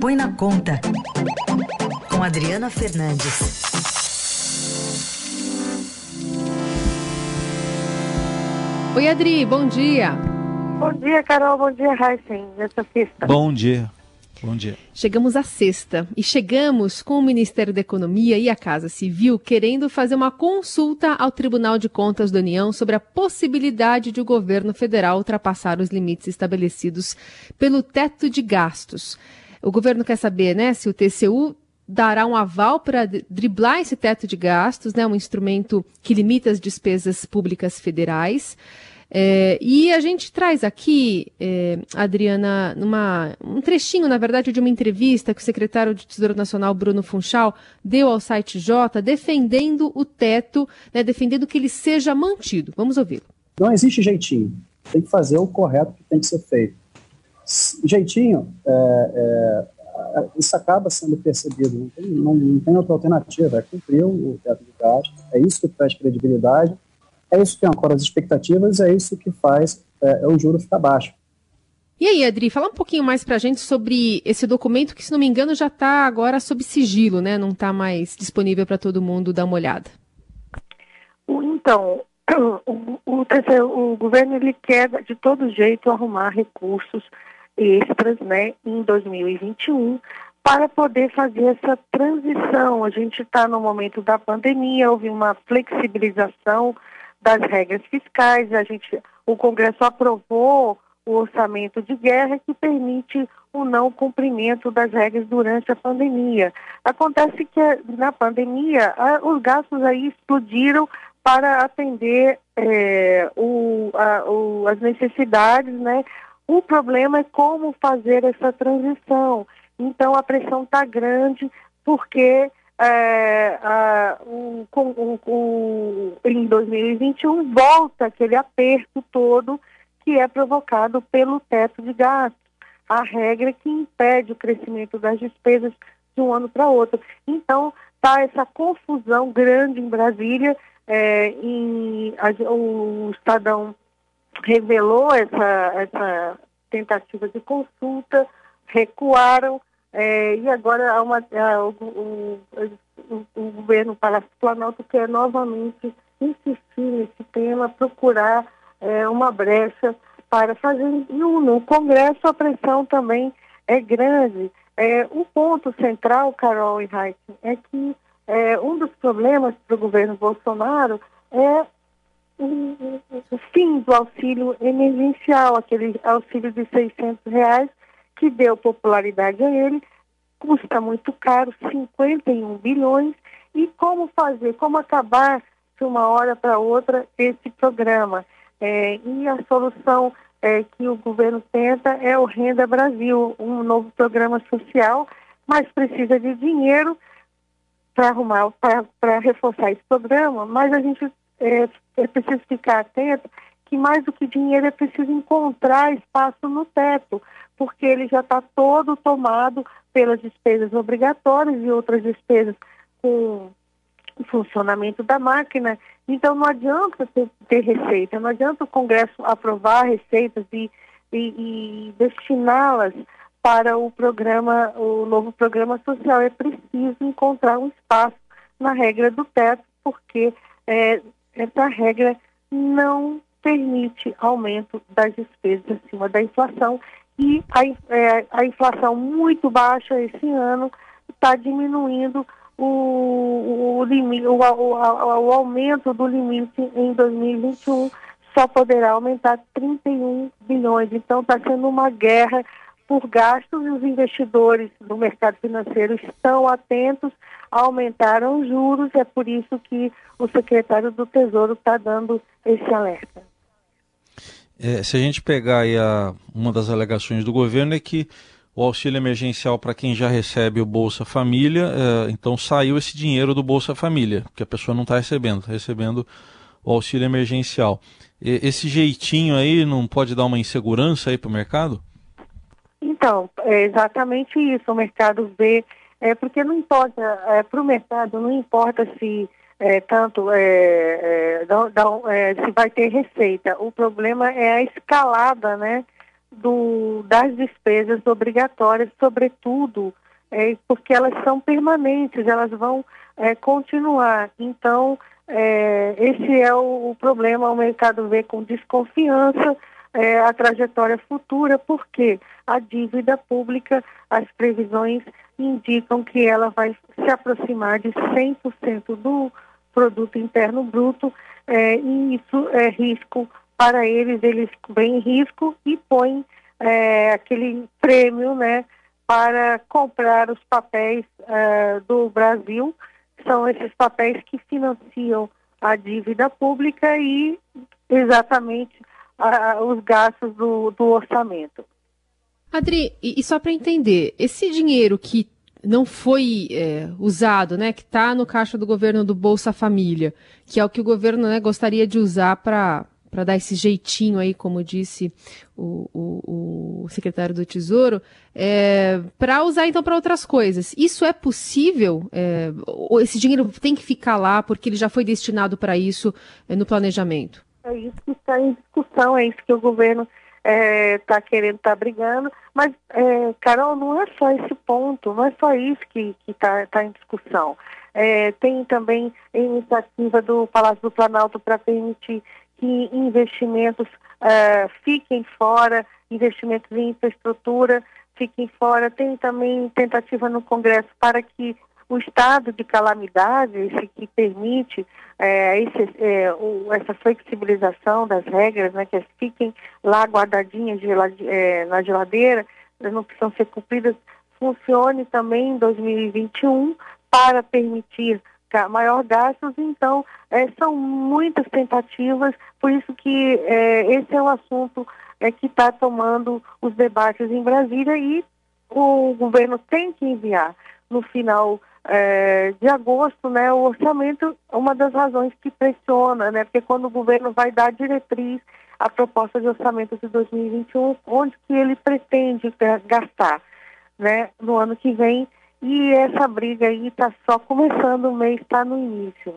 Põe na Conta, com Adriana Fernandes. Oi, Adri, bom dia. Bom dia, Carol. Bom dia, Heisen, nessa sexta. Bom dia. Bom dia. Chegamos à sexta e chegamos com o Ministério da Economia e a Casa Civil querendo fazer uma consulta ao Tribunal de Contas da União sobre a possibilidade de o governo federal ultrapassar os limites estabelecidos pelo teto de gastos. O governo quer saber, né, se o TCU dará um aval para driblar esse teto de gastos, né, um instrumento que limita as despesas públicas federais. É, e a gente traz aqui, é, Adriana, numa, um trechinho, na verdade, de uma entrevista que o secretário de Tesouro Nacional, Bruno Funchal, deu ao site J, defendendo o teto, né, defendendo que ele seja mantido. Vamos ouvi-lo. Não existe jeitinho. Tem que fazer o correto que tem que ser feito. Jeitinho, é, é, isso acaba sendo percebido. Não tem, não, não tem outra alternativa. É cumprir o teto de gasto. É isso que traz credibilidade é isso que ancora as expectativas, é isso que faz é, é, o juro ficar baixo. E aí, Adri, fala um pouquinho mais para a gente sobre esse documento que, se não me engano, já está agora sob sigilo, né? Não está mais disponível para todo mundo dar uma olhada. Então, o, o, o, governo ele quer, de todo jeito, arrumar recursos extras né, em 2021 para poder fazer essa transição. A gente está no momento da pandemia, houve uma flexibilização das regras fiscais. A gente, o Congresso aprovou o orçamento de guerra que permite o não cumprimento das regras durante a pandemia. Acontece que na pandemia os gastos aí explodiram para atender é, o, a, o, as necessidades, né? O problema é como fazer essa transição. Então a pressão está grande porque é, a, o, o, o, em 2021 volta aquele aperto todo que é provocado pelo teto de gastos, a regra que impede o crescimento das despesas de um ano para outro. Então, está essa confusão grande em Brasília, é, em, a, o Estadão revelou essa, essa tentativa de consulta, recuaram, é, e agora há uma, há, o, o, o, governo Palácio Planalto quer novamente insistir nesse tema, procurar é, uma brecha para fazer. E no Congresso a pressão também é grande. É, o ponto central, Carol e Raik, é que é, um dos problemas para o governo Bolsonaro é o, fim do auxílio emergencial, aquele auxílio de 600 reais que deu popularidade a ele, custa muito caro, 51 bilhões, e como fazer, como acabar de uma hora para outra esse programa. É, e a solução é, que o governo tenta é o Renda Brasil, um novo programa social, mas precisa de dinheiro para arrumar, para reforçar esse programa, mas a gente é, é preciso ficar atento que mais do que dinheiro é preciso encontrar espaço no teto, porque ele já está todo tomado pelas despesas obrigatórias e outras despesas com o funcionamento da máquina. Então não adianta ter, ter receita, não adianta o Congresso aprovar receitas e, e, e destiná-las para o programa, o novo programa social. É preciso encontrar um espaço na regra do teto, porque é, essa regra não permite aumento das despesas acima da inflação e a, é, a inflação muito baixa esse ano está diminuindo o, o, limite, o, o, o, aumento do limite em 2021 só poderá aumentar 31 bilhões. Então está sendo uma guerra por gastos e os investidores do mercado financeiro estão atentos, aumentaram os juros, é por isso que o secretário do Tesouro está dando esse alerta. É, se a gente pegar a, uma das alegações do governo é que o auxílio emergencial para quem já recebe o Bolsa Família, é, então saiu esse dinheiro do Bolsa Família, que a pessoa não está recebendo, está recebendo o auxílio emergencial. E, esse jeitinho aí não pode dar uma insegurança aí para o mercado? Então, é exatamente isso. O mercado vê, é, porque não importa, é, para o mercado não importa se é, tanto é, é, não, não, é, se vai ter receita. O problema é a escalada, né, do, das despesas obrigatórias, sobretudo é, porque elas são permanentes, elas vão continuar. Então, esse é o, o, problema, o mercado vê com desconfiança é, a trajetória futura, porque a dívida pública, as previsões indicam que ela vai se aproximar de 100% do produto interno bruto, é, e isso é risco para eles, eles veem risco e põem é, aquele prêmio né, para comprar os papéis é, do Brasil. São esses papéis que financiam a dívida pública e exatamente os gastos do, do orçamento. Adri, e, e só para entender, esse dinheiro que não foi é, usado, né, que está no caixa do governo do Bolsa Família, que é o que o governo né, gostaria de usar para para dar esse jeitinho aí, como disse o, o, o secretário do Tesouro, é, para usar então para outras coisas. Isso é possível? É, esse dinheiro tem que ficar lá porque ele já foi destinado para isso é, no planejamento? É isso que está em discussão, é isso que o governo está é, tá querendo, está brigando. Mas, é, Carol, não é só esse ponto, não é só isso que está tá em discussão. É, tem também a iniciativa do Palácio do Planalto para permitir que investimentos uh, fiquem fora, investimentos em infraestrutura fiquem fora. Tem também tentativa no Congresso para que o estado de calamidade, esse que permite é, esse, é, o, essa flexibilização das regras, né, que fiquem lá guardadinhas é, na geladeira, não precisam ser cumpridas, funcione também em 2021 para permitir maior gastos, então é, são muitas tentativas, por isso que é, esse é o assunto é, que está tomando os debates em Brasília e o governo tem que enviar no final é, de agosto né, o orçamento, uma das razões que pressiona, né, porque quando o governo vai dar diretriz à proposta de orçamento de 2021, onde que ele pretende gastar né, no ano que vem, e essa briga aí está só começando, o mês está no início.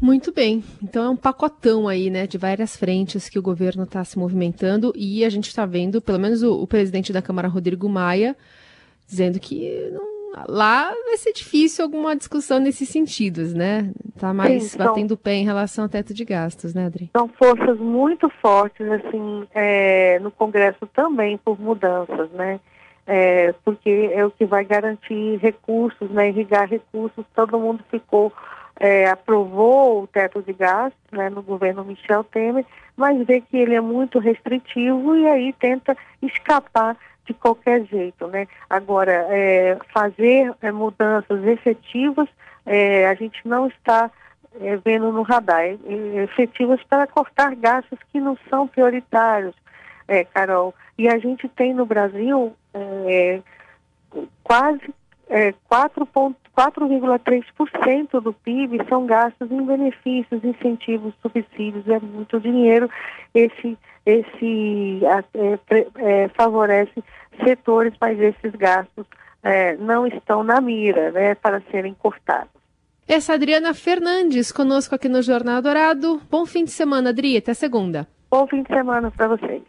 Muito bem. Então é um pacotão aí, né, de várias frentes que o governo está se movimentando e a gente está vendo, pelo menos o, o, presidente da Câmara, Rodrigo Maia, dizendo que não, lá vai ser difícil alguma discussão nesses sentidos, né? Tá mais Sim, batendo pé em relação ao teto de gastos, né, Adri? São forças muito fortes, assim, é, no Congresso também por mudanças, né? é, porque é o que vai garantir recursos, né, irrigar recursos. Todo mundo ficou, é, aprovou o teto de gastos né, no governo Michel Temer, mas vê que ele é muito restritivo e aí tenta escapar de qualquer jeito. Né? Agora, é, fazer é, mudanças efetivas, é, a gente não está é, vendo no radar, efetivas para cortar gastos que não são prioritários, Carol. E a gente tem no Brasil é, quase é, 4,3% do PIB são gastos em benefícios, incentivos, subsídios, é muito dinheiro. Esse, esse é, é, favorece setores, mas esses gastos é, não estão na mira né, para serem cortados. Essa é Adriana Fernandes conosco aqui no Jornal Dourado. Bom fim de semana, Adri. Até segunda. Bom fim de semana para vocês.